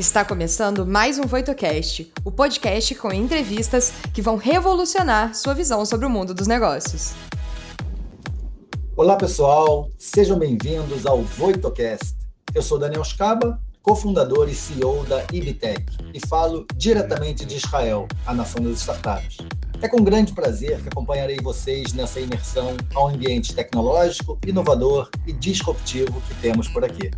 Está começando mais um VoitoCast, o podcast com entrevistas que vão revolucionar sua visão sobre o mundo dos negócios. Olá, pessoal, sejam bem-vindos ao VoitoCast. Eu sou Daniel Scaba, cofundador e CEO da Ibitec, e falo diretamente de Israel, a nação das startups. É com grande prazer que acompanharei vocês nessa imersão ao ambiente tecnológico, inovador e disruptivo que temos por aqui.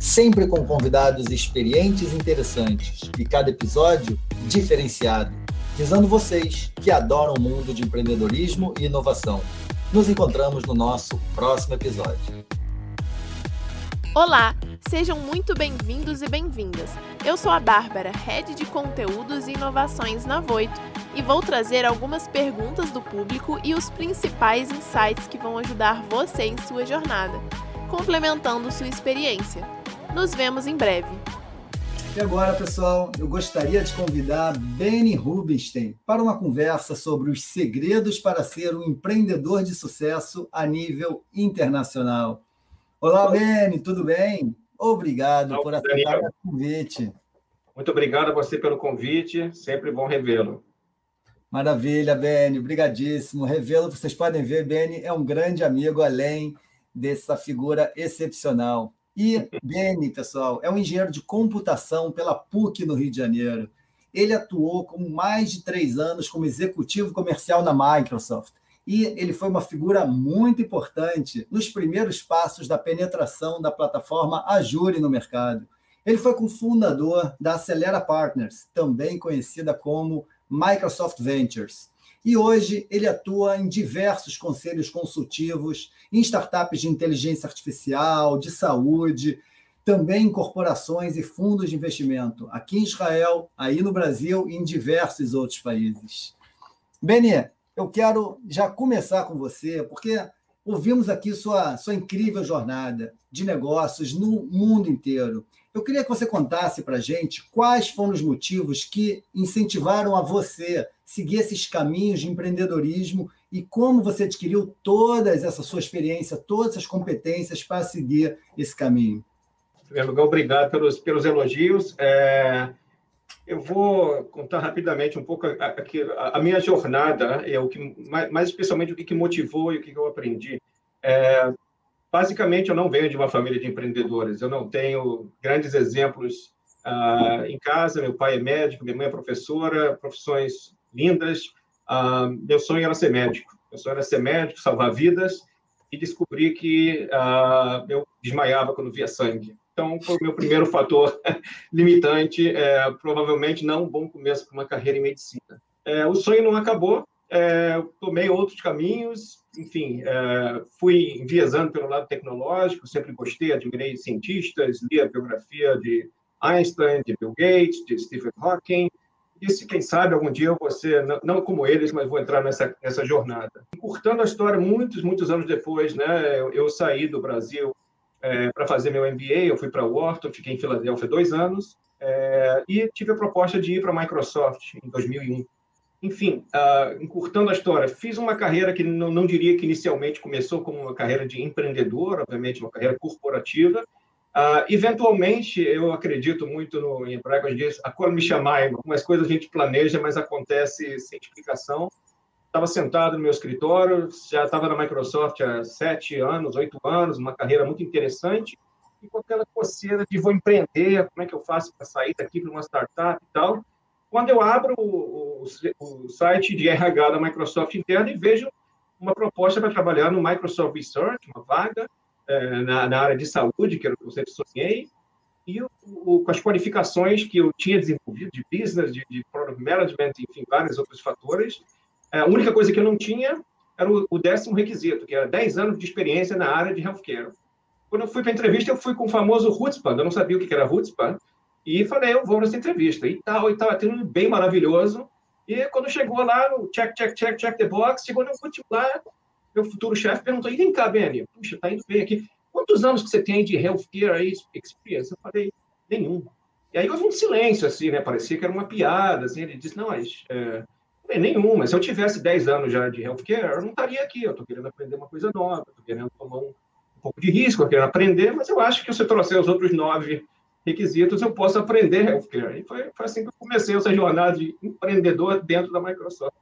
Sempre com convidados experientes e interessantes, e cada episódio diferenciado, visando vocês que adoram o mundo de empreendedorismo e inovação. Nos encontramos no nosso próximo episódio. Olá, sejam muito bem-vindos e bem-vindas. Eu sou a Bárbara, Head de Conteúdos e Inovações na Voito, e vou trazer algumas perguntas do público e os principais insights que vão ajudar você em sua jornada, complementando sua experiência. Nos vemos em breve. E agora, pessoal, eu gostaria de convidar Benny Rubinstein para uma conversa sobre os segredos para ser um empreendedor de sucesso a nível internacional. Olá, Beni, tudo bem? Obrigado Olá, por aceitar o convite. Muito obrigado a você pelo convite, sempre bom revê-lo. Maravilha, Beni, obrigadíssimo. Revê-lo, vocês podem ver, Beni é um grande amigo, além dessa figura excepcional. E Beni, pessoal, é um engenheiro de computação pela PUC no Rio de Janeiro. Ele atuou com mais de três anos como executivo comercial na Microsoft e ele foi uma figura muito importante nos primeiros passos da penetração da plataforma Azure no mercado. Ele foi cofundador da Acelera Partners, também conhecida como Microsoft Ventures. E hoje ele atua em diversos conselhos consultivos, em startups de inteligência artificial, de saúde, também em corporações e fundos de investimento, aqui em Israel, aí no Brasil e em diversos outros países. Beni, eu quero já começar com você, porque ouvimos aqui sua, sua incrível jornada de negócios no mundo inteiro. Eu queria que você contasse para a gente quais foram os motivos que incentivaram a você seguir esses caminhos de empreendedorismo e como você adquiriu toda essa sua experiência, todas essas competências para seguir esse caminho. Em primeiro lugar, obrigado pelos, pelos elogios. É, eu vou contar rapidamente um pouco a, a, a minha jornada, é o que mais, mais, especialmente o que, motivou e o que, eu aprendi. É, basicamente, eu não venho de uma família de empreendedores. Eu não tenho grandes exemplos uh, em casa. Meu pai é médico, minha mãe é professora, profissões lindas. Uh, meu sonho era ser médico. Meu sonho era ser médico, salvar vidas e descobri que uh, eu desmaiava quando via sangue. Então, foi o meu primeiro fator limitante, é, provavelmente não um bom começo para uma carreira em medicina. É, o sonho não acabou, é, tomei outros caminhos, enfim, é, fui enviesando pelo lado tecnológico, sempre gostei, admirei cientistas, li a biografia de Einstein, de Bill Gates, de Stephen Hawking, disse, quem sabe, algum dia eu vou ser, não como eles, mas vou entrar nessa, nessa jornada. Encurtando a história, muitos, muitos anos depois, né, eu, eu saí do Brasil é, para fazer meu MBA. Eu fui para Wharton, fiquei em Filadélfia dois anos é, e tive a proposta de ir para a Microsoft em 2001. Enfim, uh, encurtando a história, fiz uma carreira que não, não, diria que inicialmente começou como uma carreira de empreendedor, obviamente uma carreira corporativa. Uh, eventualmente, eu acredito muito no, em hebraico, diz, a cor me chamar, algumas coisas a gente planeja, mas acontece sem explicação estava sentado no meu escritório, já estava na Microsoft há sete anos, oito anos, uma carreira muito interessante, e com aquela coceira de vou empreender, como é que eu faço para sair daqui para uma startup e tal. Quando eu abro o, o, o site de RH da Microsoft interno e vejo uma proposta para trabalhar no Microsoft Research, uma vaga é, na, na, área de saúde, que era o que eu sempre sonhei, e o, o, com as qualificações que eu tinha desenvolvido de business, de, de product management, enfim, vários outros fatores, a única coisa que eu não tinha era o, décimo requisito, que era 10 anos de experiência na área de healthcare. Quando eu fui para a entrevista, eu fui com o famoso Hutzpah, eu não sabia o que era Hutzpah, e falei, eu vou nessa entrevista, e tal, e tal, tendo bem maravilhoso. E quando chegou lá, no check, check, check, check the box, chegou no último lá, meu futuro chefe perguntou, e vem cá, Benny, puxa, tá indo bem aqui, quantos anos que você tem de healthcare experience? Eu falei, nenhum. E aí houve um silêncio, assim, né, parecia que era uma piada, assim, ele disse, não, mas... É, nenhuma. Se eu tivesse 10 anos já de healthcare, eu não estaria aqui. Eu estou querendo aprender uma coisa nova, estou querendo tomar um, um, pouco de risco, eu querendo aprender, mas eu acho que se eu trouxer os outros nove requisitos, eu posso aprender healthcare. E foi, foi assim que eu comecei essa jornada de empreendedor dentro da Microsoft.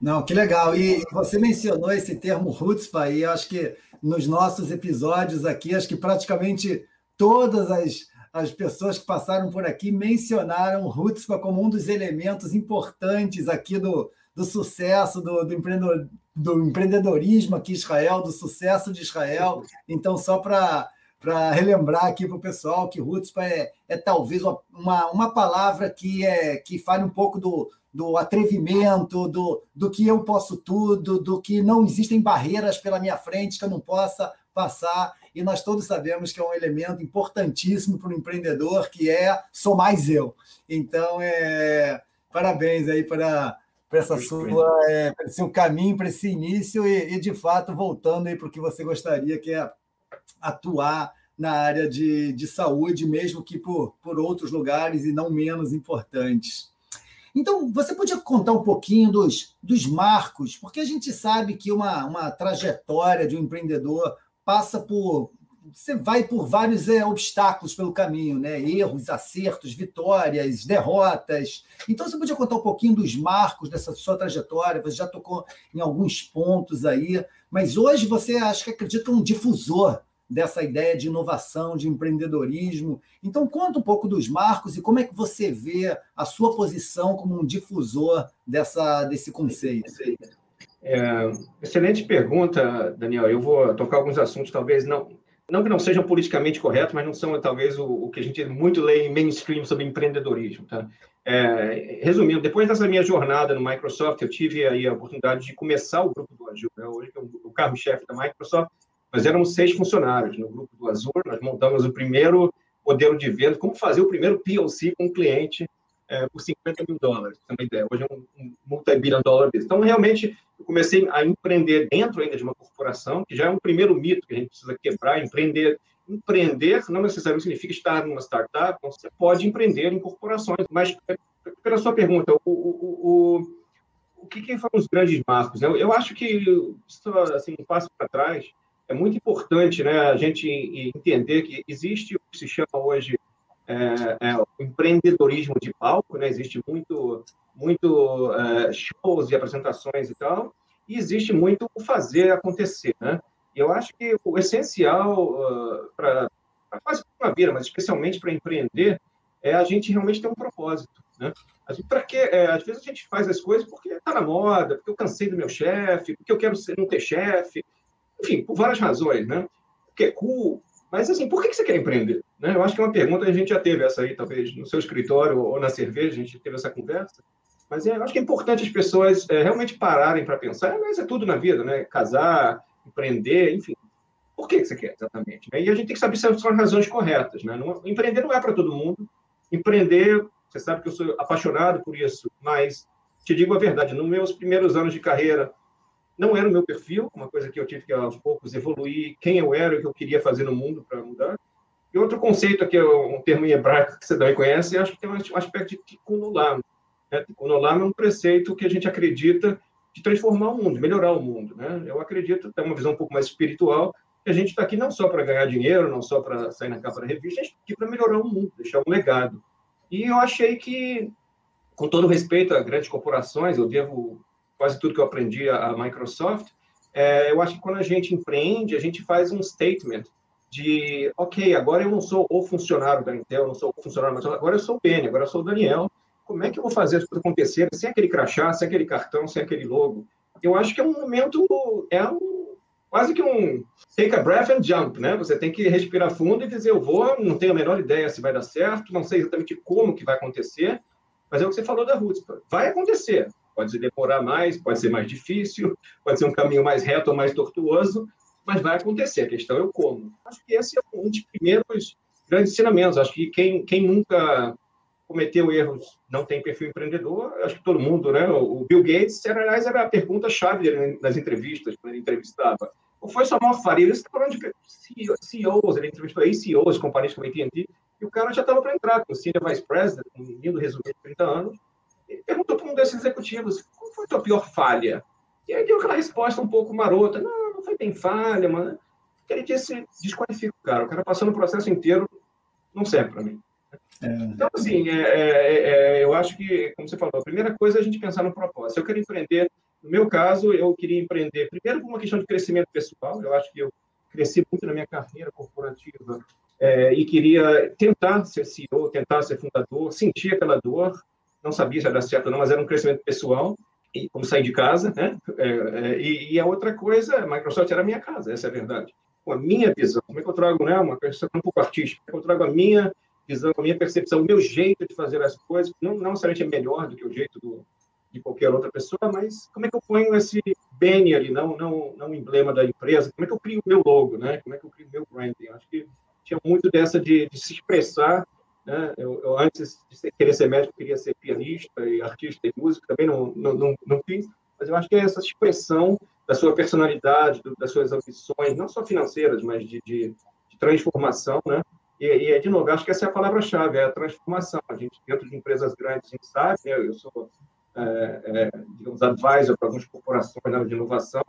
Não, que legal. E você mencionou esse termo Rutzpa, e acho que nos nossos episódios aqui, acho que praticamente todas as, as pessoas que passaram por aqui mencionaram o Rutzpa como um dos elementos importantes aqui do, do sucesso do, do, empreendedor, do empreendedorismo aqui em Israel, do sucesso de Israel. Então, só para para relembrar aqui para o pessoal que Rutzpa é, é talvez uma, uma palavra que, é, que fale um pouco do, do atrevimento, do, do que eu posso tudo, do que não existem barreiras pela minha frente que eu não possa passar. E nós todos sabemos que é um elemento importantíssimo para o empreendedor, que é sou mais eu. Então, é, parabéns aí para, para essa sua, é, para seu caminho, para esse início e, e, de fato, voltando aí para o que você gostaria, que é atuar na área de, de saúde, mesmo que por, por outros lugares e não menos importantes. Então, você podia contar um pouquinho dos, dos marcos, porque a gente sabe que uma, uma trajetória de um empreendedor passa por. Você vai por vários é, obstáculos pelo caminho, né? Erros, acertos, vitórias, derrotas. Então, você podia contar um pouquinho dos marcos dessa sua trajetória? Você já tocou em alguns pontos aí, mas hoje você acha que acredita um difusor dessa ideia de inovação, de empreendedorismo. Então, conta um pouco dos marcos e como é que você vê a sua posição como um difusor dessa, desse conceito. É, excelente pergunta, Daniel. Eu vou tocar alguns assuntos, talvez não, não que não sejam politicamente corretos, mas não são talvez o, o que a gente muito lê em mainstream sobre empreendedorismo. Tá? É, resumindo, depois dessa minha jornada no Microsoft, eu tive aí a oportunidade de começar o grupo do Agil. Né? Hoje é o carro-chefe da Microsoft nós éramos seis funcionários no grupo do Azul, nós montamos o primeiro modelo de venda, como fazer o primeiro PLC com um cliente é, por 50 mil dólares, uma ideia. Hoje é um, um multi-billion dollar. Então, realmente, eu comecei a empreender dentro ainda de uma corporação, que já é um primeiro mito que a gente precisa quebrar, empreender. Empreender não necessariamente significa estar numa startup, então você pode empreender em corporações, mas, pela sua pergunta, o, o, o, o que, que foram os grandes marcos? Eu, eu acho que, assim, um passo para trás, é muito importante né, a gente entender que existe o que se chama hoje é, é, o empreendedorismo de palco, né? existe muito, muito é, shows e apresentações e tal, e existe muito o fazer acontecer. Né? E eu acho que o essencial uh, para quase uma vida, mas especialmente para empreender, é a gente realmente ter um propósito. Né? Para que é, às vezes a gente faz as coisas porque está na moda, porque eu cansei do meu chefe, porque eu quero ser, não ter chefe, enfim, por várias razões, né? Porque é cool. Mas, assim, por que você quer empreender? Né? Eu acho que é uma pergunta, a gente já teve essa aí, talvez, no seu escritório ou na cerveja, a gente teve essa conversa. Mas é, eu acho que é importante as pessoas é, realmente pararem para pensar, mas é tudo na vida, né? Casar, empreender, enfim. Por que você quer exatamente? Né? E a gente tem que saber se são as razões corretas, né? Não, empreender não é para todo mundo. Empreender, você sabe que eu sou apaixonado por isso, mas te digo a verdade, nos meus primeiros anos de carreira, não era o meu perfil, uma coisa que eu tive que aos poucos evoluir quem eu era e o que eu queria fazer no mundo para mudar. E outro conceito que é um termo em hebraico que você também conhece, acho que tem um aspecto de tikkun olam. Né? Tikkun olam é um preceito que a gente acredita de transformar o mundo, melhorar o mundo. Né? Eu acredito, tem uma visão um pouco mais espiritual, que a gente está aqui não só para ganhar dinheiro, não só para sair na capa da revista, a gente está aqui para melhorar o mundo, deixar um legado. E eu achei que, com todo respeito a grandes corporações, eu devo quase tudo que eu aprendi a, Microsoft, é, eu acho que quando a gente empreende, a gente faz um statement de, ok, agora eu não sou o funcionário da Intel, não sou o funcionário, mas agora eu sou o Benny, agora eu sou o Daniel. Como é que eu vou fazer as coisas acontecerem sem aquele crachá, sem aquele cartão, sem aquele logo? Eu acho que é um momento, é um, quase que um take a breath and jump, né? Você tem que respirar fundo e dizer, eu vou, não tenho a menor ideia se vai dar certo, não sei exatamente como que vai acontecer, mas é o que você falou da Roots, vai acontecer. Pode demorar mais, pode ser mais difícil, pode ser um caminho mais reto ou mais tortuoso, mas vai acontecer. A questão é o como. Acho que esse é um dos primeiros grandes ensinamentos. Acho que quem, quem nunca cometeu erros não tem perfil empreendedor. Acho que todo mundo, né? O Bill Gates, era, aliás, era a pergunta-chave dele nas entrevistas, quando ele entrevistava. Qual foi sua maior faria? Ele está falando de CEOs, ele entrevistou aí CEOs, companhias como AT&T, e o cara já estava para entrar, com o Senior Vice President, um lindo resumido de 30 anos, ele perguntou para um desses executivos, qual foi a tua pior falha? E aí deu aquela resposta um pouco marota, não, não foi bem falha, mano. Ele disse, desqualifica o cara, o cara passando o processo inteiro, não serve para mim. É. Então, assim, é, é, é, eu acho que, como você falou, a primeira coisa é a gente pensar no propósito. Eu quero empreender, no meu caso, eu queria empreender, primeiro, por uma questão de crescimento pessoal. Eu acho que eu cresci muito na minha carreira corporativa é, e queria tentar ser CEO, tentar ser fundador, sentir aquela dor, não sabia se ia dar certo ou não, mas era um crescimento pessoal, e como sair de casa, né? É, é, e, e, a outra coisa, a Microsoft era a minha casa, essa é a verdade. Com a minha visão, como é que eu trago né, uma questão um pouco artística, como é que eu trago a minha visão, a minha percepção, o meu jeito de fazer as coisas, não, não necessariamente é melhor do que o jeito do, de qualquer outra pessoa, mas como é que eu ponho esse bem ali, não, não, não emblema da empresa, como é que eu crio o meu logo, né? Como é que eu crio o meu branding? Acho que tinha muito dessa de, de se expressar, né? Eu, eu, antes de ser, querer ser médico, queria ser pianista e artista e músico, também não, não, não, não fiz, mas eu acho que é essa expressão da sua personalidade, do, das suas ambições, não só financeiras, mas de, de, de transformação, né? E, e, de novo, acho que essa é a palavra-chave, é a transformação. A gente, dentro de empresas grandes, a gente sabe, né? eu sou é, é, digamos, advisor para algumas corporações na área de inovação,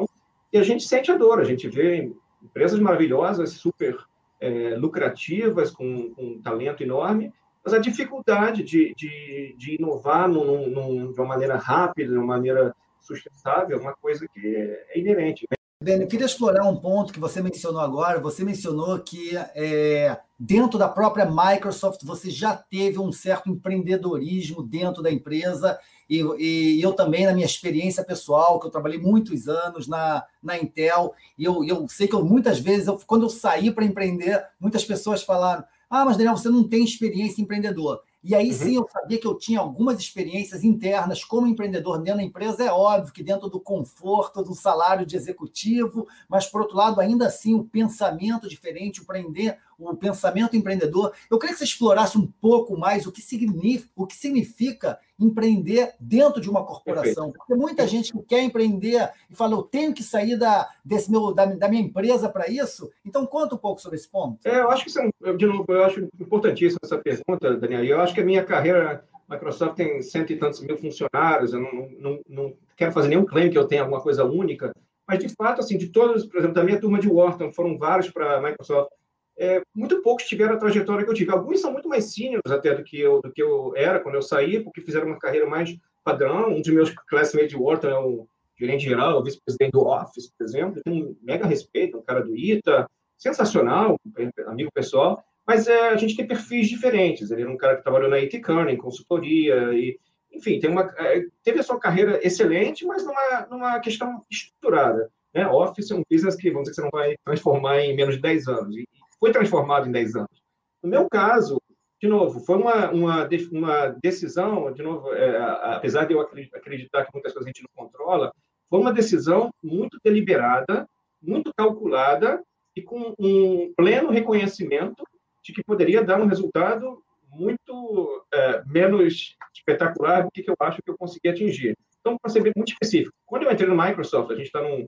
e a gente sente a dor, a gente vê empresas maravilhosas, super é, lucrativas, com, com, um talento enorme, mas a dificuldade de, de, de inovar num, num, de uma maneira rápida, de uma maneira sustentável, é uma coisa que é inerente. Né? Ben, eu queria explorar um ponto que você mencionou agora. Você mencionou que é, dentro da própria Microsoft você já teve um certo empreendedorismo dentro da empresa e, e, eu também, na minha experiência pessoal, que eu trabalhei muitos anos na, na Intel, e eu, eu sei que eu, muitas vezes, eu, quando eu saí para empreender, muitas pessoas falaram: Ah, mas Daniel, você não tem experiência empreendedor. E aí uhum. sim eu sabia que eu tinha algumas experiências internas como empreendedor dentro da empresa. É óbvio que dentro do conforto do salário de executivo, mas por outro lado, ainda assim, o pensamento diferente, o empreender, o pensamento empreendedor. Eu queria que você explorasse um pouco mais o que significa, o que significa empreender dentro de uma corporação. Porque muita gente que quer empreender e fala, eu tenho que sair da, desse meu, da, da minha empresa para isso. Então, conta um pouco sobre esse ponto. É, eu acho que, é de novo, eu acho importantíssima essa pergunta, Daniel. Eu acho que a minha carreira, Microsoft tem cento e tantos mil funcionários, eu não, não, não quero fazer nenhum claim que eu tenha alguma coisa única, mas de fato, assim, de todos, por exemplo, da minha turma de Wharton, foram vários para a Microsoft, é, muito poucos tiveram a trajetória que eu tive. Alguns são muito mais seniors até do que eu, do que eu era quando eu saí, porque fizeram uma carreira mais padrão. Um dos meus classmates de Wharton é o gerente geral, o vice-presidente do Office, por exemplo. Tem um mega respeito, um cara do ITA, sensacional, amigo pessoal. Mas é, a gente tem perfis diferentes. Ele era um cara que trabalhou na IT Kearney, consultoria, e, enfim, tem uma, é, teve a sua carreira excelente, mas numa, numa questão estruturada. Né? Office é um business que, vamos dizer, que você não vai transformar em menos de 10 anos, e foi transformado em 10 anos. No meu caso, de novo, foi uma, uma, uma decisão, de novo, é, apesar de eu acreditar que muitas coisas a gente não controla, foi uma decisão muito deliberada, muito calculada e com um pleno reconhecimento de que poderia dar um resultado muito é, menos espetacular do que, eu acho que eu consegui atingir. Então, para ser muito específico, quando eu entrei no Microsoft, a gente está num,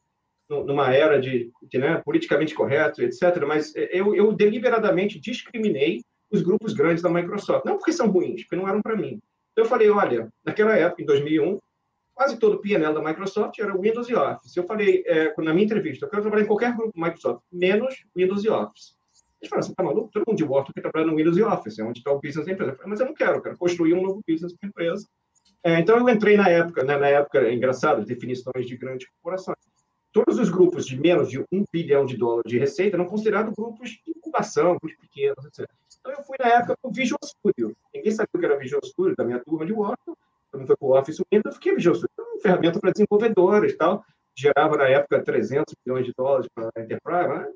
numa era de, de né, politicamente correto, etc., mas eu, eu deliberadamente discriminei os grupos grandes da Microsoft. Não porque são ruins, porque não eram para mim. Então, eu falei, olha, naquela época, em 2001, quase todo o PNL da Microsoft era Windows e Office. Eu falei, é, na minha entrevista, eu quero trabalhar em qualquer grupo Microsoft, menos Windows e Office. Eles falaram, você está maluco? Todo mundo de Wharton quer trabalhar no Windows e Office, é onde está o business da empresa. Eu falei, mas eu não quero, eu quero construir um novo business para a empresa. É, então, eu entrei na época, né, na época, é engraçado, definições de grandes corporações. Todos os grupos de menos de um bilhão de dólares de receita eram considerados grupos de incubação, grupos pequenos, etc. Então, eu fui na época para o Visual Studio. Ninguém sabia o que era Visual Studio, da minha turma de Wharton. Todo mundo foi para o Office Windows, eu fiquei Visual Studio. Uma ferramenta para desenvolvedores tal. Gerava, na época, 300 milhões de dólares para a Enterprise. Né?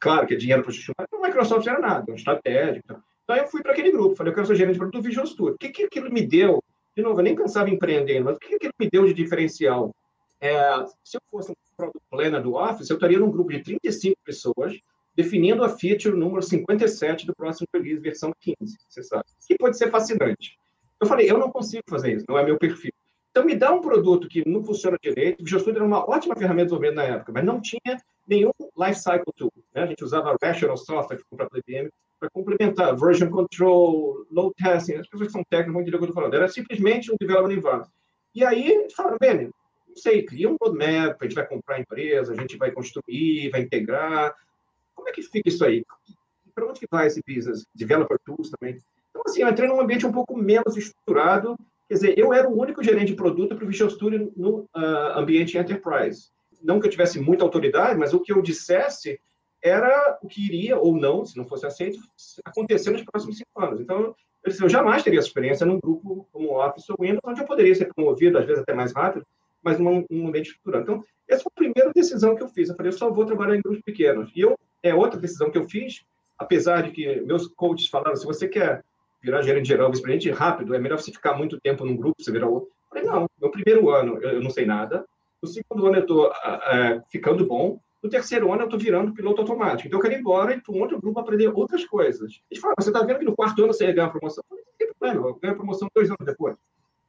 Claro que é dinheiro para justificar, mas a Microsoft era nada, um estratégico. Então. então, eu fui para aquele grupo. Falei, eu quero ser gerente produto Visual Studio. O que, que aquilo me deu? De novo, eu nem pensava em empreender, mas o que aquilo me deu de diferencial? É, se eu fosse um product planner do Office, eu estaria num grupo de 35 pessoas, definindo a feature número 57 do próximo release, versão 15, você sabe. Que pode ser fascinante. Eu falei, eu não consigo fazer isso, não é meu perfil. Então, me dá um produto que não funciona direito. O Visual Studio era uma ótima ferramenta de desenvolvimento na época, mas não tinha nenhum lifecycle tool. Né? A gente usava Rational Software, para IBM, para complementar version control, load testing. As pessoas que são técnicas vão entender o que eu estou falando. Era simplesmente um development environment. E aí, falaram, bem, não sei, cria um roadmap, a gente vai comprar a empresa, a gente vai construir, vai integrar. Como é que fica isso aí? Para onde que vai esse business? Developer tools também. Então, assim, eu entrei num ambiente um pouco menos estruturado. Quer dizer, eu era o único gerente de produto para o Visual Studio no uh, ambiente enterprise. Não que eu tivesse muita autoridade, mas o que eu dissesse era o que iria ou não, se não fosse aceito, acontecer nos próximos cinco anos. Então, eu, disse, eu jamais teria experiência num grupo como Office ou Windows, onde eu poderia ser promovido, às vezes até mais rápido, mas num, num ambiente estruturado. Então, essa foi a primeira decisão que eu fiz. Eu falei, eu só vou trabalhar em grupos pequenos. E eu, é outra decisão que eu fiz, apesar de que meus coaches falaram, se você quer virar gerente geral, vice-presidente rápido, é melhor você ficar muito tempo num grupo, você virar outro. Eu falei, não, no primeiro ano eu não sei nada, no segundo ano eu estou ficando bom, no terceiro ano, eu estou virando piloto automático. Então, eu quero ir embora e para um outro grupo aprender outras coisas. Eles falam, você está vendo que no quarto ano você ia ganhar promoção? Eu falei, não tem problema, eu ganho promoção dois anos depois.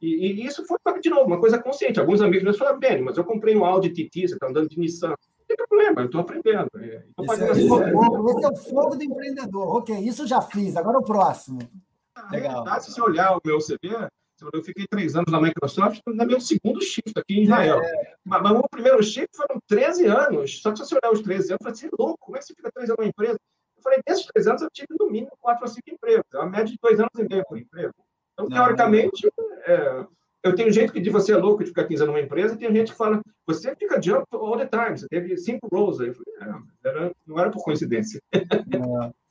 E, e, isso foi, de novo, uma coisa consciente. Alguns amigos meus falaram, bem, mas eu comprei um Audi TT, você está andando de Nissan. Não tem problema, eu estou aprendendo. Tô esse, é, esse, esse é o fogo do empreendedor. Ok, isso já fiz, agora o próximo. Legal. Verdade, se você olhar o meu CV, eu fiquei três anos na Microsoft, no meu segundo shift aqui em Israel. É. Mas, mas o primeiro shift foram 13 anos. Só que se você olhar os 13 anos, eu falei, você é louco, como é que você fica três anos numa empresa? Eu falei, desses três anos eu tive no mínimo quatro ou cinco empregos. É uma média de dois anos e meio por emprego. Então, não, teoricamente, é, eu tenho gente que diz você é louco de ficar 15 anos numa empresa, e tem gente que fala, você fica jump all the time, você teve cinco roles aí. Eu falei, é, era, não era por coincidência. É.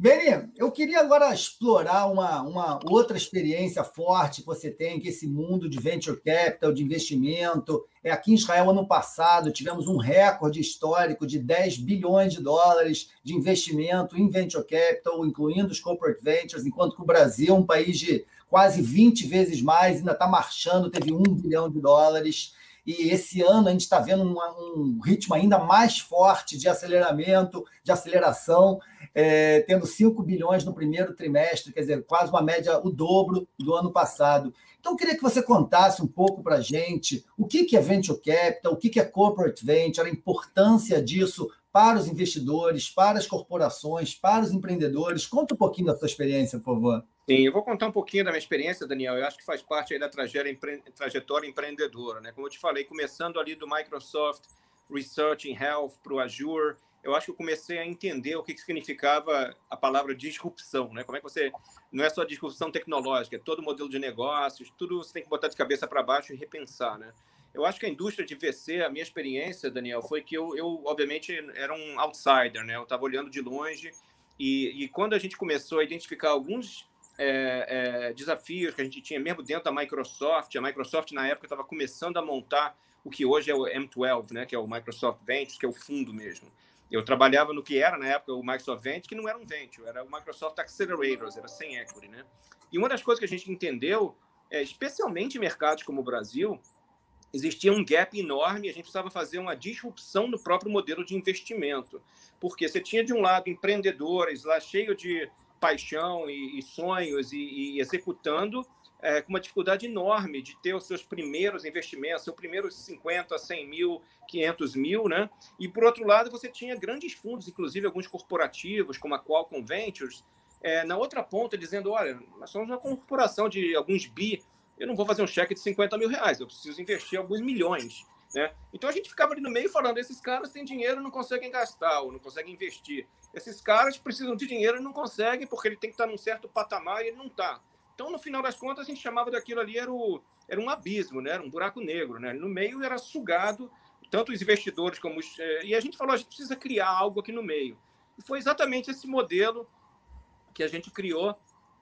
Beni, eu queria agora explorar uma, uma outra experiência forte que você tem, que esse mundo de venture capital, de investimento. É aqui em Israel, ano passado, tivemos um recorde histórico de 10 bilhões de dólares de investimento em venture capital, incluindo os corporate ventures, enquanto que o Brasil, um país de quase 20 vezes mais, ainda está marchando, teve um bilhão de dólares. E esse ano a gente está vendo um ritmo ainda mais forte de aceleramento, de aceleração é, tendo 5 bilhões no primeiro trimestre, quer dizer, quase uma média, o dobro do ano passado. Então, eu queria que você contasse um pouco para a gente o que é Venture Capital, o que é Corporate Venture, a importância disso para os investidores, para as corporações, para os empreendedores. Conta um pouquinho da sua experiência, por favor. Sim, eu vou contar um pouquinho da minha experiência, Daniel. Eu acho que faz parte aí da trajetória empreendedora. Né? Como eu te falei, começando ali do Microsoft Research in Health para o Azure, eu acho que eu comecei a entender o que, que significava a palavra disrupção, né? Como é que você não é só disrupção tecnológica, é todo modelo de negócios, tudo você tem que botar de cabeça para baixo e repensar, né? Eu acho que a indústria de VC, a minha experiência, Daniel, foi que eu, eu obviamente era um outsider, né? Eu estava olhando de longe e, e, quando a gente começou a identificar alguns é, é, desafios que a gente tinha mesmo dentro da Microsoft, a Microsoft na época estava começando a montar o que hoje é o M12, né? Que é o Microsoft Ventures, que é o fundo mesmo. Eu trabalhava no que era, na época, o Microsoft Venture, que não era um venture, era o Microsoft Accelerators, era sem equity, né? E uma das coisas que a gente entendeu, é, especialmente em mercados como o Brasil, existia um gap enorme a gente precisava fazer uma disrupção no próprio modelo de investimento. Porque você tinha, de um lado, empreendedores lá cheio de paixão e, e sonhos e, e executando, é, com uma dificuldade enorme de ter os seus primeiros investimentos, seus primeiros 50, 100 mil, 500 mil, né? E, por outro lado, você tinha grandes fundos, inclusive alguns corporativos, como a Qualcomm Ventures, é, na outra ponta, dizendo, olha, nós somos uma corporação de alguns bi, eu não vou fazer um cheque de 50 mil reais, eu preciso investir alguns milhões. Né? Então a gente ficava ali no meio falando: esses caras têm dinheiro não conseguem gastar, ou não conseguem investir. Esses caras precisam de dinheiro e não conseguem porque ele tem que estar num certo patamar e ele não está. Então, no final das contas, a gente chamava daquilo ali, era, o, era um abismo, né? era um buraco negro. Né? No meio era sugado, tanto os investidores como os. Eh, e a gente falou: a gente precisa criar algo aqui no meio. E foi exatamente esse modelo que a gente criou,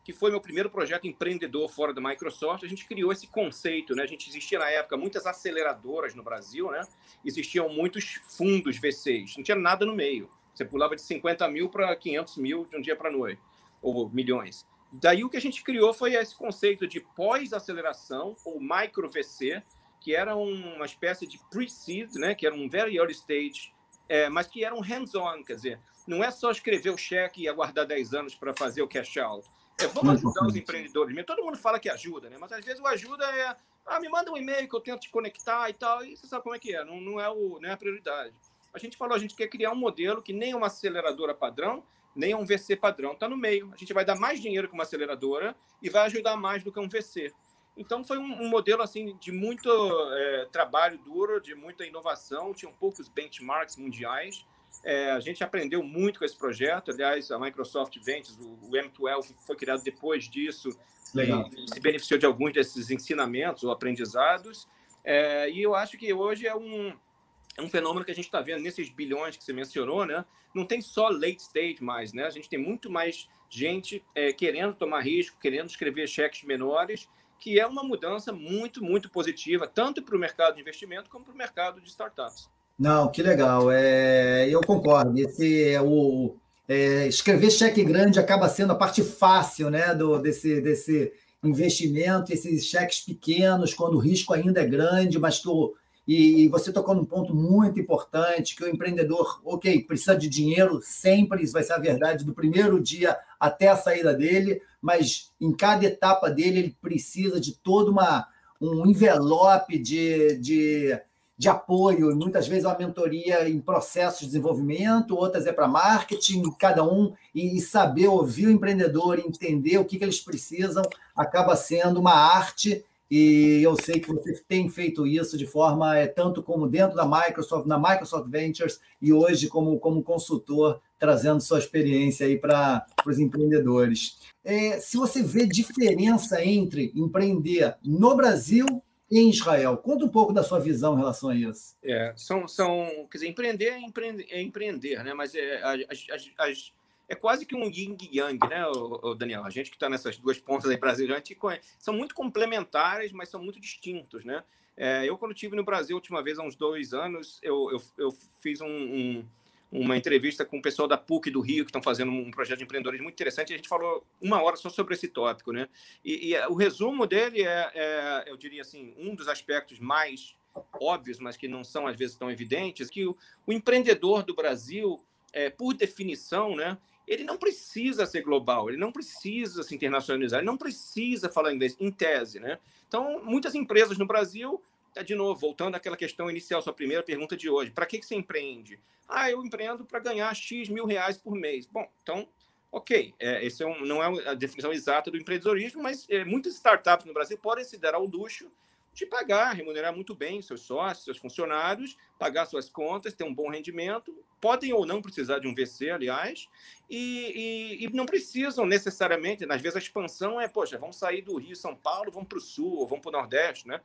que foi meu primeiro projeto empreendedor fora da Microsoft. A gente criou esse conceito, né? A gente existia na época muitas aceleradoras no Brasil, né? Existiam muitos fundos VCs, não tinha nada no meio. Você pulava de 50 mil para 500 mil de um dia para noite, ou milhões. Daí o que a gente criou foi esse conceito de pós-aceleração, ou micro-VC, que era uma espécie de pre-seed, né, que era um very early stage, é, mas que era um hands-on, quer dizer, não é só escrever o cheque e aguardar 10 anos para fazer o cash out. É, vamos ajudar os empreendedores. Todo mundo fala que ajuda, né? mas às vezes o ajuda é, ah, me manda um e-mail que eu tento te conectar e tal, e você sabe como é que é, não, não, é, o, não é a prioridade. A gente falou, a gente quer criar um modelo que nem uma aceleradora padrão, nem um VC padrão, está no meio. A gente vai dar mais dinheiro que uma aceleradora e vai ajudar mais do que um VC. Então foi um, um modelo assim de muito é, trabalho duro, de muita inovação, tinham poucos benchmarks mundiais. É, a gente aprendeu muito com esse projeto. Aliás, a Microsoft Ventures, o, o M12, foi criado depois disso. Legal. E, se beneficiou de alguns desses ensinamentos ou aprendizados. É, e eu acho que hoje é um, é um fenômeno que a gente está vendo nesses bilhões que você mencionou, né? Não tem só late stage mais, né? A gente tem muito mais gente é, querendo tomar risco, querendo escrever cheques menores, que é uma mudança muito, muito positiva, tanto para o mercado de investimento como para o mercado de startups. Não, que legal. É, eu concordo. Esse é o é, escrever cheque grande acaba sendo a parte fácil, né, do desse desse investimento, esses cheques pequenos, quando o risco ainda é grande, mas que o, e, você tocou num ponto muito importante, que o empreendedor, ok, precisa de dinheiro sempre, isso vai ser a verdade do primeiro dia até a saída dele, mas em cada etapa dele ele precisa de todo uma, um envelope de, de, de apoio, muitas vezes uma mentoria em processos de desenvolvimento, outras é para marketing, cada um, e, saber ouvir o empreendedor, entender o que, que eles precisam, acaba sendo uma arte e eu sei que você tem feito isso de forma é, tanto como dentro da Microsoft, na Microsoft Ventures e hoje como, como consultor, trazendo sua experiência aí para os empreendedores. É, se você vê diferença entre empreender no Brasil em Israel, conta um pouco da sua visão em relação a isso. É, são, são, quer dizer, empreender é empreender, é empreender né? mas é, as, as, as é quase que um yin yang, né, o, Daniel? A gente que está nessas duas pontas aí Brasil, a gente são muito complementares, mas são muito distintos, né? É, eu, quando estive no Brasil a última vez, há uns dois anos, eu, eu, eu fiz um, um, uma entrevista com o pessoal da PUC do Rio, que estão fazendo um projeto de empreendedorismo muito interessante, a gente falou uma hora só sobre esse tópico, né? E, e é, o resumo dele é, é, eu diria assim, um dos aspectos mais óbvios, mas que não são às vezes tão evidentes, que o, o empreendedor do Brasil, é, por definição, né, ele não precisa ser global, ele não precisa se internacionalizar, ele não precisa falar inglês, em tese, né? Então, muitas empresas no Brasil, tá, de novo, voltando àquela questão inicial, sua primeira pergunta de hoje, para que, que você empreende? Ah, eu empreendo para ganhar X mil reais por mês. Bom, então, ok, é, esse é um, não é a definição exata do empreendedorismo, mas é, muitas startups no Brasil podem se dar ao luxo de pagar, remunerar muito bem seus sócios, seus funcionários, pagar suas contas, ter um bom rendimento, podem ou não precisar de um VC, aliás, e, e, e, não precisam necessariamente, às vezes a expansão é, poxa, vamos sair do Rio, São Paulo, vamos para o Sul, ou vamos para o Nordeste, né?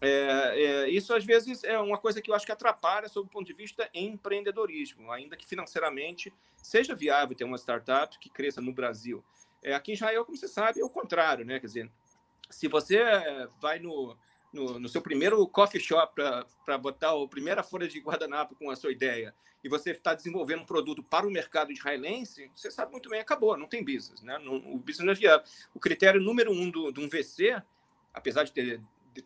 É, é, isso às vezes é uma coisa que eu acho que atrapalha sob o ponto de vista empreendedorismo, ainda que financeiramente seja viável ter uma startup que cresça no Brasil. É, aqui em Israel, como você sabe, é o contrário, né? Quer dizer, se você vai no no, no seu primeiro coffee shop para botar a primeira folha de guardanapo com a sua ideia e você está desenvolvendo um produto para o mercado israelense, você sabe muito bem, acabou, não tem business. Né? Não, o business não é viável. O critério número um do, de um VC, apesar de ter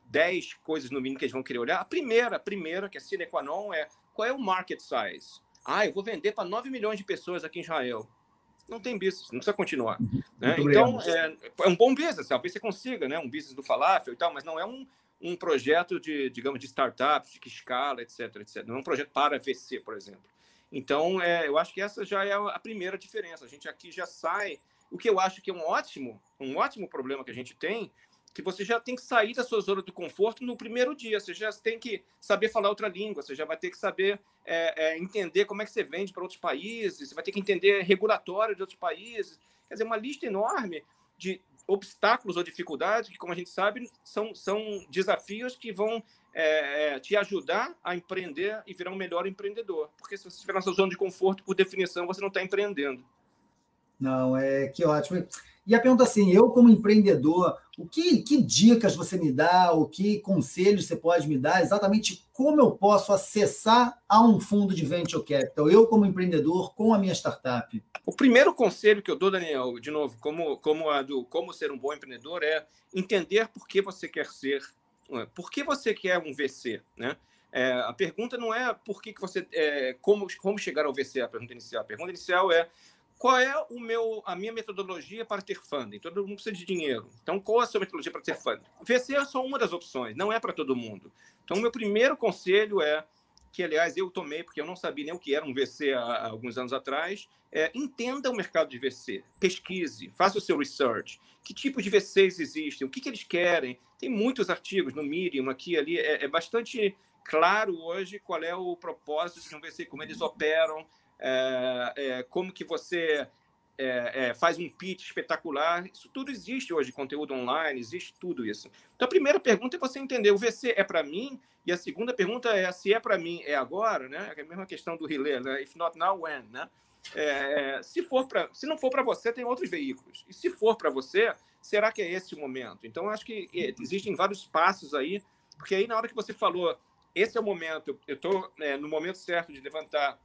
10 coisas no mínimo que eles vão querer olhar, a primeira, a primeira, que é sine qua non, é qual é o market size? Ah, eu vou vender para 9 milhões de pessoas aqui em Israel não tem business, não precisa continuar. Uhum. Né? Então, é, é, um bom business, talvez você consiga, né? um business do falafel e tal, mas não é um, um projeto de, digamos, de startups, de que escala, etc, etc. Não é um projeto para VC, por exemplo. Então, é, eu acho que essa já é a primeira diferença. A gente aqui já sai. O que eu acho que é um ótimo, um ótimo problema que a gente tem, que você já tem que sair da sua zona de conforto no primeiro dia. Você já tem que saber falar outra língua. Você já vai ter que saber é, é, entender como é que você vende para outros países. Você vai ter que entender regulatório de outros países. Quer dizer, uma lista enorme de, obstáculos ou dificuldades que, como a gente sabe, são, são desafios que vão é, é, te ajudar a empreender e virar um melhor empreendedor. Porque se você estiver na sua zona de conforto, por definição, você não está empreendendo. Não, é que ótimo. E a pergunta assim, eu como empreendedor, o que, que dicas você me dá, o que conselhos você pode me dar, exatamente como eu posso acessar a um fundo de venture capital, eu como empreendedor com a minha startup? O primeiro conselho que eu dou, Daniel, de novo, como, como a do como ser um bom empreendedor, é entender por que você quer ser, é? por que você quer um VC, né? É, a pergunta não é por que, que você, é, como, como chegar ao VC, a pergunta inicial. A pergunta inicial é qual é o meu, a minha metodologia para ter funding? Todo mundo precisa de dinheiro. Então, qual é a sua metodologia para ter funding? VC é só uma das opções, não é para todo mundo. Então, o meu primeiro conselho é, que aliás eu tomei, porque eu não sabia nem o que era um VC há, há alguns anos atrás, é, entenda o mercado de VC, pesquise, faça o seu research. Que tipo de VCs existem? O que, que eles querem? Tem muitos artigos no Medium, aqui ali, é, é bastante claro hoje qual é o propósito de um VC, como eles operam, é, é, como que você é, é, faz um pitch espetacular. Isso tudo existe hoje, conteúdo online, existe tudo isso. Então, a primeira pergunta é você entender, o VC é para mim? E a segunda pergunta é, se é para mim, é agora? Né? É a mesma questão do relé, né? If not now, when? Né? É, se, for pra, se não for para você, tem outros veículos. E se for para você, será que é esse o momento? Então, acho que é, existem vários passos aí, porque aí na hora que você falou, esse é o momento, eu estou é, no momento certo de levantar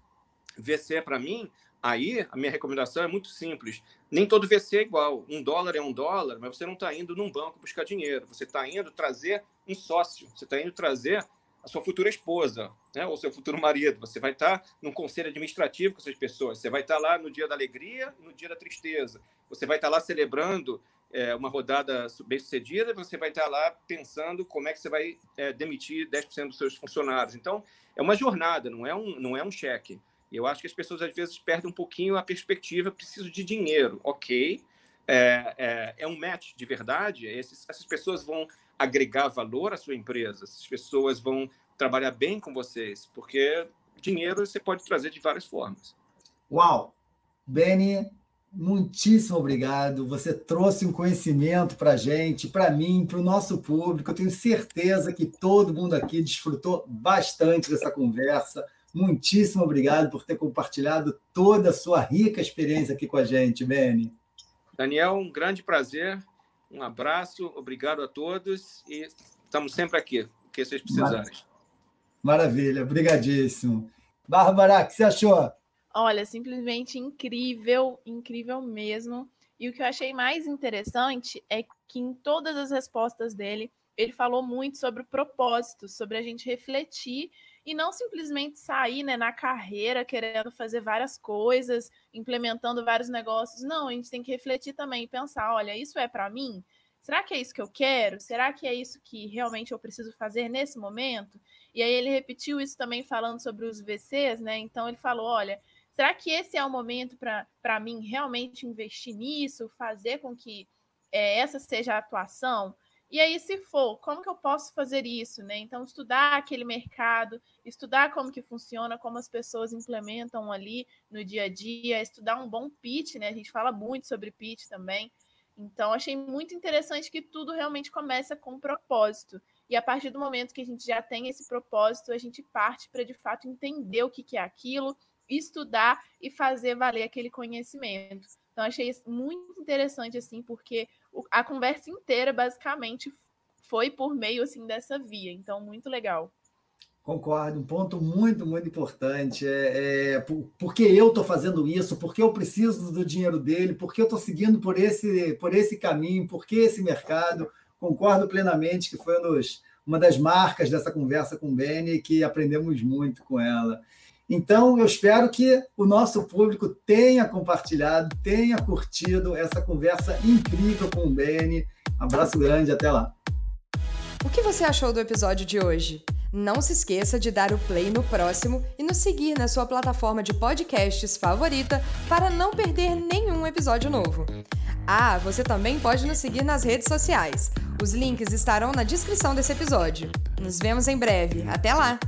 VC para mim, aí a minha recomendação é muito simples. Nem todo VC é igual. Um dólar é um dólar, mas você não está indo num banco buscar dinheiro. Você está indo trazer um sócio. Você está indo trazer a sua futura esposa, né? ou seu futuro marido. Você vai estar tá num conselho administrativo com essas pessoas. Você vai estar tá lá no dia da alegria e no dia da tristeza. Você vai estar tá lá celebrando é, uma rodada bem sucedida. Você vai estar tá lá pensando como é que você vai é, demitir 10% dos seus funcionários. Então, é uma jornada, não é um, não é um cheque. Eu acho que as pessoas às vezes perdem um pouquinho a perspectiva. Preciso de dinheiro, ok? É, é, é um match de verdade. Esses, essas pessoas vão agregar valor à sua empresa. Essas pessoas vão trabalhar bem com vocês, porque dinheiro você pode trazer de várias formas. Uau! Beni, muitíssimo obrigado. Você trouxe um conhecimento para a gente, para mim, para o nosso público. Eu tenho certeza que todo mundo aqui desfrutou bastante dessa conversa. Muitíssimo obrigado por ter compartilhado toda a sua rica experiência aqui com a gente, Beni. Daniel, um grande prazer. Um abraço, obrigado a todos e estamos sempre aqui, o que vocês precisarem. Maravilha, obrigadíssimo. Bárbara, o que você achou? Olha, simplesmente incrível, incrível mesmo. E o que eu achei mais interessante é que em todas as respostas dele, ele falou muito sobre o propósito, sobre a gente refletir e não simplesmente sair né, na carreira querendo fazer várias coisas, implementando vários negócios. Não, a gente tem que refletir também e pensar: olha, isso é para mim? Será que é isso que eu quero? Será que é isso que realmente eu preciso fazer nesse momento? E aí ele repetiu isso também falando sobre os VCs, né? Então ele falou: olha, será que esse é o momento para mim realmente investir nisso, fazer com que é, essa seja a atuação? E aí, se for, como que eu posso fazer isso, né? Então, estudar aquele mercado, estudar como que funciona, como as pessoas implementam ali no dia a dia, estudar um bom pitch, né? A gente fala muito sobre pitch também. Então, achei muito interessante que tudo realmente começa com um propósito. E a partir do momento que a gente já tem esse propósito, a gente parte para de fato entender o que, que é aquilo, estudar e fazer valer aquele conhecimento. Então, achei muito interessante, assim, porque a conversa inteira, basicamente, foi por meio, assim, dessa via. Então, muito legal. Concordo, um ponto muito, muito importante. É, é por, por, que eu estou fazendo isso? Por que eu preciso do dinheiro dele? Por que eu estou seguindo por esse, por esse caminho? Por que esse mercado? Concordo plenamente que foi um dos, uma das marcas dessa conversa com o Beni que aprendemos muito com ela. Então, eu espero que o nosso público tenha compartilhado, tenha curtido essa conversa incrível com o Beni. Abraço grande, até lá. O que você achou do episódio de hoje? Não se esqueça de dar o play no próximo e nos seguir na sua plataforma de podcasts favorita para não perder nenhum episódio novo. Ah, você também pode nos seguir nas redes sociais. Os links estarão na descrição desse episódio. Nos vemos em breve. Até lá!